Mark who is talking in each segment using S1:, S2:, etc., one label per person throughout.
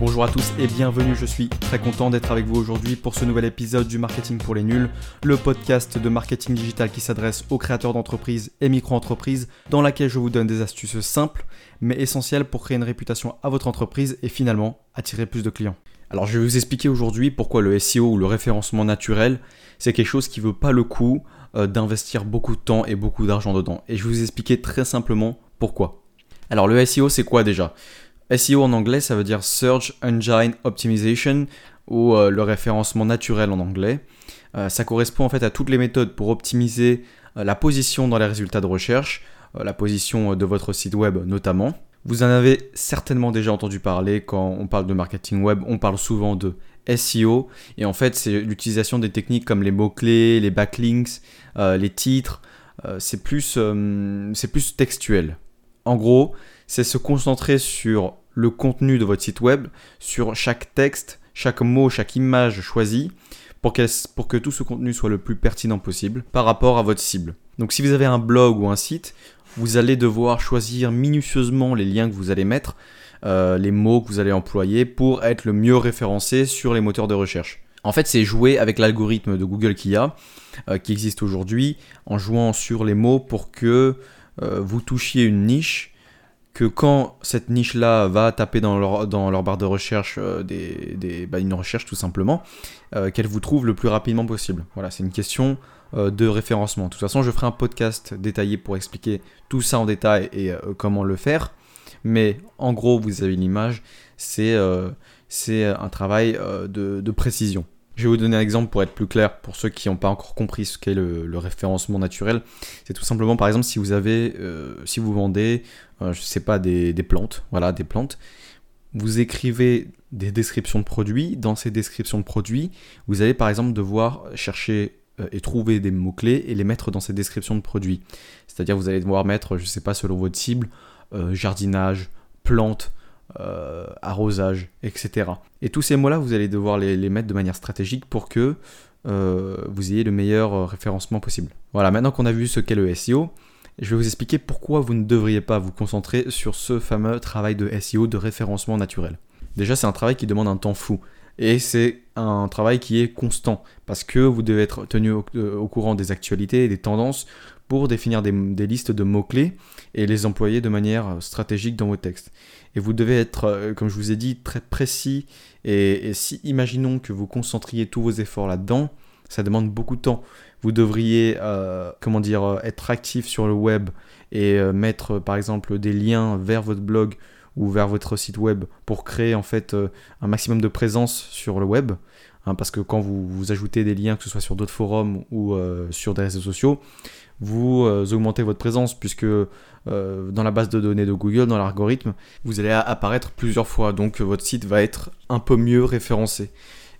S1: Bonjour à tous et bienvenue, je suis très content d'être avec vous aujourd'hui pour ce nouvel épisode du Marketing pour les nuls, le podcast de marketing digital qui s'adresse aux créateurs d'entreprises et micro-entreprises, dans laquelle je vous donne des astuces simples mais essentielles pour créer une réputation à votre entreprise et finalement attirer plus de clients. Alors je vais vous expliquer aujourd'hui pourquoi le SEO ou le référencement naturel, c'est quelque chose qui ne vaut pas le coup euh, d'investir beaucoup de temps et beaucoup d'argent dedans. Et je vais vous expliquer très simplement pourquoi. Alors le SEO c'est quoi déjà? SEO en anglais, ça veut dire Search Engine Optimization ou euh, le référencement naturel en anglais. Euh, ça correspond en fait à toutes les méthodes pour optimiser euh, la position dans les résultats de recherche, la position de votre site web notamment. Vous en avez certainement déjà entendu parler quand on parle de marketing web, on parle souvent de SEO et en fait c'est l'utilisation des techniques comme les mots-clés, les backlinks, les titres, c'est plus, plus textuel. En gros, c'est se concentrer sur le contenu de votre site web, sur chaque texte, chaque mot, chaque image choisie, pour, que tout ce contenu soit le plus pertinent possible par rapport à votre cible. Donc si vous avez un blog ou un site, vous allez devoir choisir minutieusement les liens que vous allez mettre, euh, les mots que vous allez employer pour être le mieux référencé sur les moteurs de recherche. En fait, c'est jouer avec l'algorithme de Google qui a, euh, qui existe aujourd'hui, en jouant sur les mots pour que euh, vous touchiez une niche que quand cette niche-là va taper dans leur, dans leur barre de recherche euh, des, des bah, une recherche tout simplement, euh, qu'elle vous trouve le plus rapidement possible. Voilà, c'est une question euh, de référencement. De toute façon, je ferai un podcast détaillé pour expliquer tout ça en détail et comment le faire. Mais en gros, vous avez l'image, c'est un travail de, de précision. Je vais vous donner un exemple pour être plus clair pour ceux qui n'ont pas encore compris ce qu'est le, référencement naturel. C'est tout simplement, par exemple, si vous avez, euh, si vous vendez, euh, je sais pas, des, plantes, voilà, des plantes, vous écrivez des descriptions de produits. Dans ces descriptions de produits, vous allez par exemple devoir chercher euh, et trouver des mots-clés et les mettre dans ces descriptions de produits. C'est-à-dire vous allez devoir mettre, je ne sais pas, selon votre cible, jardinage, plantes, euh, arrosage, etc. Et tous ces mots-là, vous allez devoir les, mettre de manière stratégique pour que euh, vous ayez le meilleur euh, référencement possible. Voilà, maintenant qu'on a vu ce qu'est le SEO, je vais vous expliquer pourquoi vous ne devriez pas vous concentrer sur ce fameux travail de SEO, de référencement naturel. Déjà, c'est un travail qui demande un temps fou. Et c'est un travail qui est constant, parce que vous devez être tenu au, courant des actualités et des tendances pour définir des, listes de mots-clés et les employer de manière stratégique dans vos textes. Et vous devez être, euh, comme je vous ai dit, très précis. Et, si, imaginons que vous concentriez tous vos efforts là-dedans, ça demande beaucoup de temps. Vous devriez, euh, comment dire, euh, être actif sur le web et mettre, par exemple, des liens vers votre blog ou vers votre site web pour créer en fait un maximum de présence sur le web. Hein, parce que quand vous, vous, ajoutez des liens, que ce soit sur d'autres forums ou sur des réseaux sociaux, vous augmentez votre présence puisque euh, dans la base de données de Google, dans l'algorithme, vous allez apparaître plusieurs fois. Donc votre site va être un peu mieux référencé.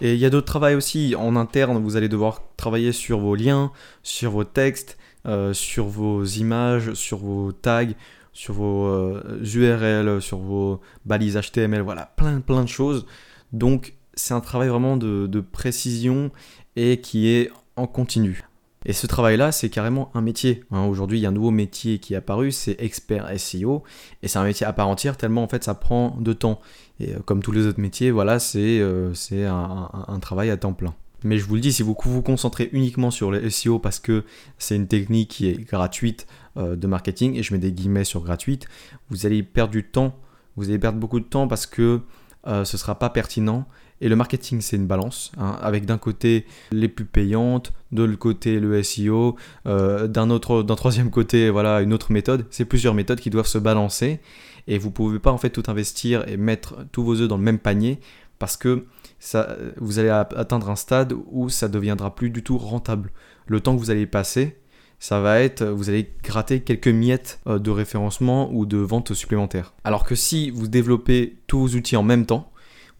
S1: Et il y a d'autres travaux aussi en interne. Vous allez devoir travailler sur vos liens, sur vos textes, euh, sur vos images, sur vos tags, sur vos URL, euh, sur vos balises HTML. Voilà, plein plein de choses. Donc c'est un travail vraiment de précision et qui est en continu. Et ce travail-là, c'est carrément un métier. Hein. Aujourd'hui, il y a un nouveau métier qui est apparu, c'est expert SEO, et c'est un métier à part entière tellement en fait ça prend de temps. Et euh, comme tous les autres métiers, voilà, c'est euh, un, travail à temps plein. Mais je vous le dis, si vous vous concentrez uniquement sur le SEO parce que c'est une technique qui est gratuite euh, de marketing, et je mets des guillemets sur gratuite, vous allez perdre du temps, vous allez perdre beaucoup de temps parce que ce ne sera pas pertinent et le marketing, c'est une balance, hein, avec d'un côté les pubs payantes, de l'autre côté le SEO, euh, d'un autre, troisième côté, voilà, une autre méthode. C'est plusieurs méthodes qui doivent se balancer, et vous pouvez pas en fait tout investir et mettre tous vos œufs dans le même panier, parce que ça, vous allez atteindre un stade où ça deviendra plus du tout rentable. Le temps que vous allez passer, ça va être, vous allez gratter quelques miettes euh, de référencement ou de vente supplémentaire. Alors que si vous développez tous vos outils en même temps,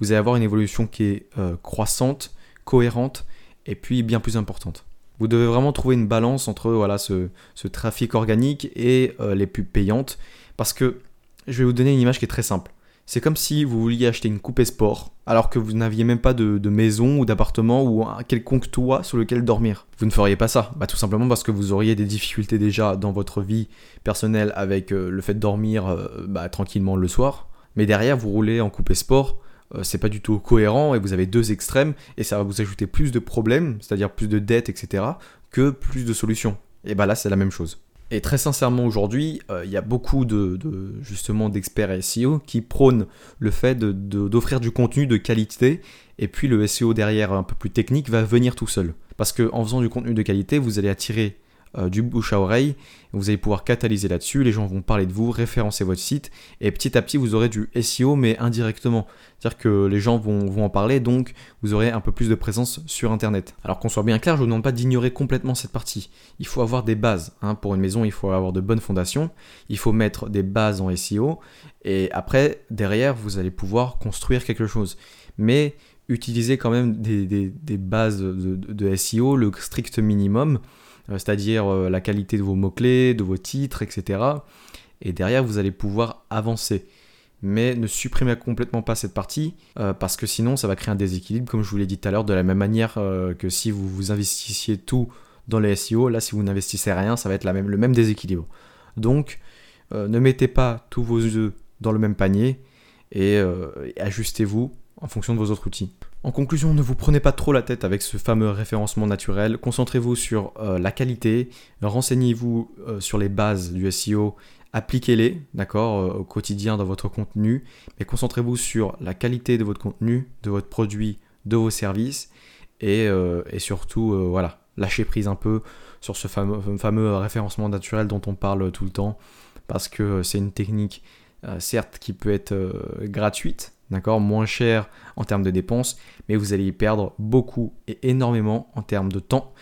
S1: vous allez avoir une évolution qui est euh, croissante, cohérente et puis bien plus importante. Vous devez vraiment trouver une balance entre voilà, ce, trafic organique et euh, les pubs payantes parce que je vais vous donner une image qui est très simple. C'est comme si vous vouliez acheter une coupée sport alors que vous n'aviez même pas de, maison ou d'appartement ou un quelconque toit sur lequel dormir. Vous ne feriez pas ça, bah, tout simplement parce que vous auriez des difficultés déjà dans votre vie personnelle avec euh, le fait de dormir bah, tranquillement le soir. Mais derrière, vous roulez en coupé sport c'est pas du tout cohérent et vous avez deux extrêmes et ça va vous ajouter plus de problèmes, c'est-à-dire plus de dettes, etc., que plus de solutions. Et bah là, c'est la même chose. Et très sincèrement, aujourd'hui, euh, il y a beaucoup de, justement d'experts SEO qui prônent le fait d'offrir du contenu de qualité et puis le SEO derrière un peu plus technique va venir tout seul. Parce qu'en faisant du contenu de qualité, vous allez attirer euh, du bouche à oreille. Vous allez pouvoir catalyser là-dessus, les gens vont parler de vous, référencer votre site, et petit à petit vous aurez du SEO mais indirectement. C'est-à-dire que les gens vont, en parler, donc vous aurez un peu plus de présence sur Internet. Alors qu'on soit bien clair, je ne vous demande pas d'ignorer complètement cette partie. Il faut avoir des bases. Hein. Pour une maison, il faut avoir de bonnes fondations, il faut mettre des bases en SEO, et après, derrière, vous allez pouvoir construire quelque chose. Mais utilisez quand même des, bases de SEO, le strict minimum, c'est-à-dire euh, la qualité de vos mots-clés, de vos titres, etc. Et derrière, vous allez pouvoir avancer. Mais ne supprimez complètement pas cette partie, euh, parce que sinon, ça va créer un déséquilibre, comme je vous l'ai dit tout à l'heure, de la même manière que si vous vous investissiez tout dans les SEO, là, si vous n'investissez rien, ça va être le même déséquilibre. Donc, ne mettez pas tous vos œufs dans le même panier et ajustez-vous en fonction de vos autres outils. En conclusion, ne vous prenez pas trop la tête avec ce fameux référencement naturel, concentrez-vous sur euh, la qualité, renseignez-vous euh, sur les bases du SEO, appliquez-les, d'accord, euh, au quotidien dans votre contenu, mais concentrez-vous sur la qualité de votre contenu, de votre produit, de vos services, et, surtout, voilà, lâchez prise un peu sur ce fameux, fameux référencement naturel dont on parle tout le temps, parce que c'est une technique, certes, qui peut être gratuite, d'accord, moins cher en termes de dépenses, mais vous allez y perdre beaucoup et énormément en termes de temps.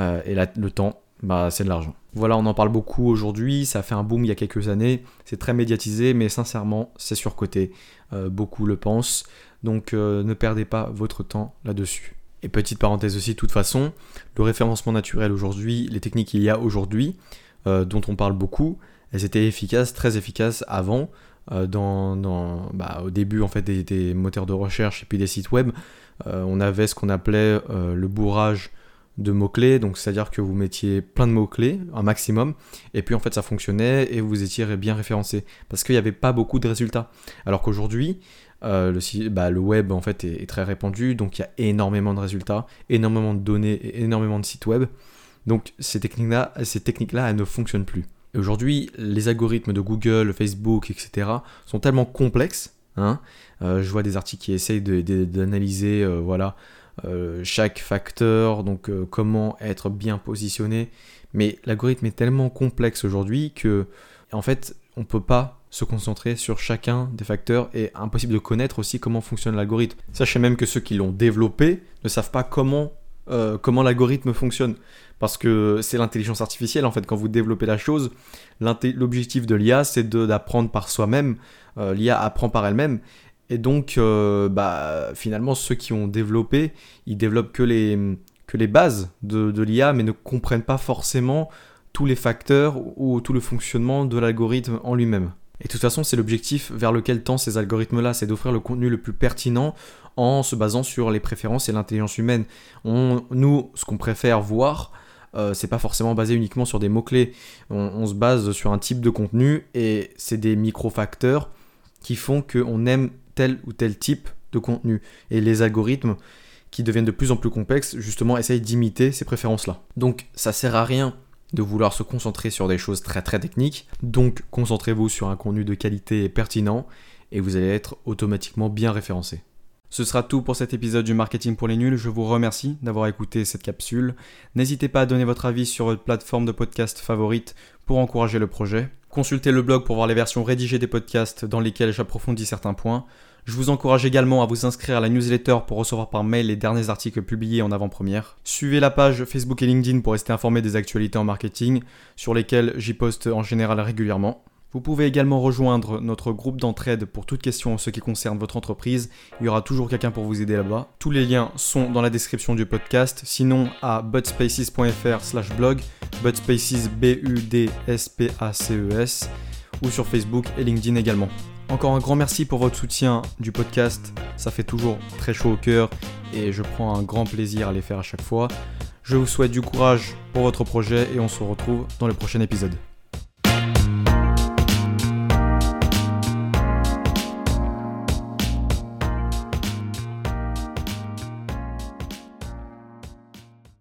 S1: Euh, et là, le temps, bah, c'est de l'argent. Voilà, on en parle beaucoup aujourd'hui, ça a fait un boom il y a quelques années, c'est très médiatisé, mais sincèrement, c'est surcoté. Euh, beaucoup le pensent, donc euh, ne perdez pas votre temps là-dessus. Et petite parenthèse aussi, de toute façon, le référencement naturel aujourd'hui, les techniques qu'il y a aujourd'hui, dont on parle beaucoup, elles étaient efficaces, très efficaces avant. Euh, dans, bah, au début en fait des, moteurs de recherche et puis des sites web, euh, on avait ce qu'on appelait euh, le bourrage de mots-clés, donc c'est-à-dire que vous mettiez plein de mots-clés, un maximum, et puis en fait ça fonctionnait et vous étiez bien référencé, parce qu'il n'y avait pas beaucoup de résultats. Alors qu'aujourd'hui, le, bah, le, web en fait est, est, très répandu, donc il y a énormément de résultats, énormément de données et énormément de sites web. Donc ces techniques-là, ces techniques-là, elles ne fonctionnent plus aujourd'hui, les algorithmes de Google, Facebook, etc. sont tellement complexes. Hein. Euh, je vois des articles qui essayent d'analyser euh, euh, chaque facteur, donc comment être bien positionné. Mais l'algorithme est tellement complexe aujourd'hui que, en fait, on ne peut pas se concentrer sur chacun des facteurs et impossible de connaître aussi comment fonctionne l'algorithme. Sachez même que ceux qui l'ont développé ne savent pas comment euh, comment l'algorithme fonctionne. Parce que c'est l'intelligence artificielle, en fait, quand vous développez la chose, l'objectif de l'IA, c'est d'apprendre par soi-même. Euh, L'IA apprend par elle-même. Et donc, euh, bah, finalement, ceux qui ont développé, ils développent que les, bases de l'IA, mais ne comprennent pas forcément tous les facteurs ou tout le fonctionnement de l'algorithme en lui-même. Et de toute façon, c'est l'objectif vers lequel tendent ces algorithmes-là, c'est d'offrir le contenu le plus pertinent en se basant sur les préférences et l'intelligence humaine. On, nous, ce qu'on préfère voir, euh, c'est pas forcément basé uniquement sur des mots-clés. On, se base sur un type de contenu et c'est des micro-facteurs qui font qu'on aime tel ou tel type de contenu. Et les algorithmes qui deviennent de plus en plus complexes, justement, essayent d'imiter ces préférences-là. Donc ça sert à rien de vouloir se concentrer sur des choses très très techniques. Donc concentrez-vous sur un contenu de qualité et pertinent et vous allez être automatiquement bien référencé. Ce sera tout pour cet épisode du Marketing pour les nuls. Je vous remercie d'avoir écouté cette capsule. N'hésitez pas à donner votre avis sur votre plateforme de podcast favorite pour encourager le projet. Consultez le blog pour voir les versions rédigées des podcasts dans lesquels j'approfondis certains points. Je vous encourage également à vous inscrire à la newsletter pour recevoir par mail les derniers articles publiés en avant-première. Suivez la page Facebook et LinkedIn pour rester informé des actualités en marketing, sur lesquelles j'y poste en général régulièrement. Vous pouvez également rejoindre notre groupe d'entraide pour toute question en ce qui concerne votre entreprise. Il y aura toujours quelqu'un pour vous aider là-bas. Tous les liens sont dans la description du podcast. Sinon, à budspaces.fr slash blog, budspaces B-U-D-S-P-A-C-E-S, ou sur Facebook et LinkedIn également. Encore un grand merci pour votre soutien du podcast. Ça fait toujours très chaud au cœur et je prends un grand plaisir à les faire à chaque fois. Je vous souhaite du courage pour votre projet et on se retrouve dans le prochain épisode.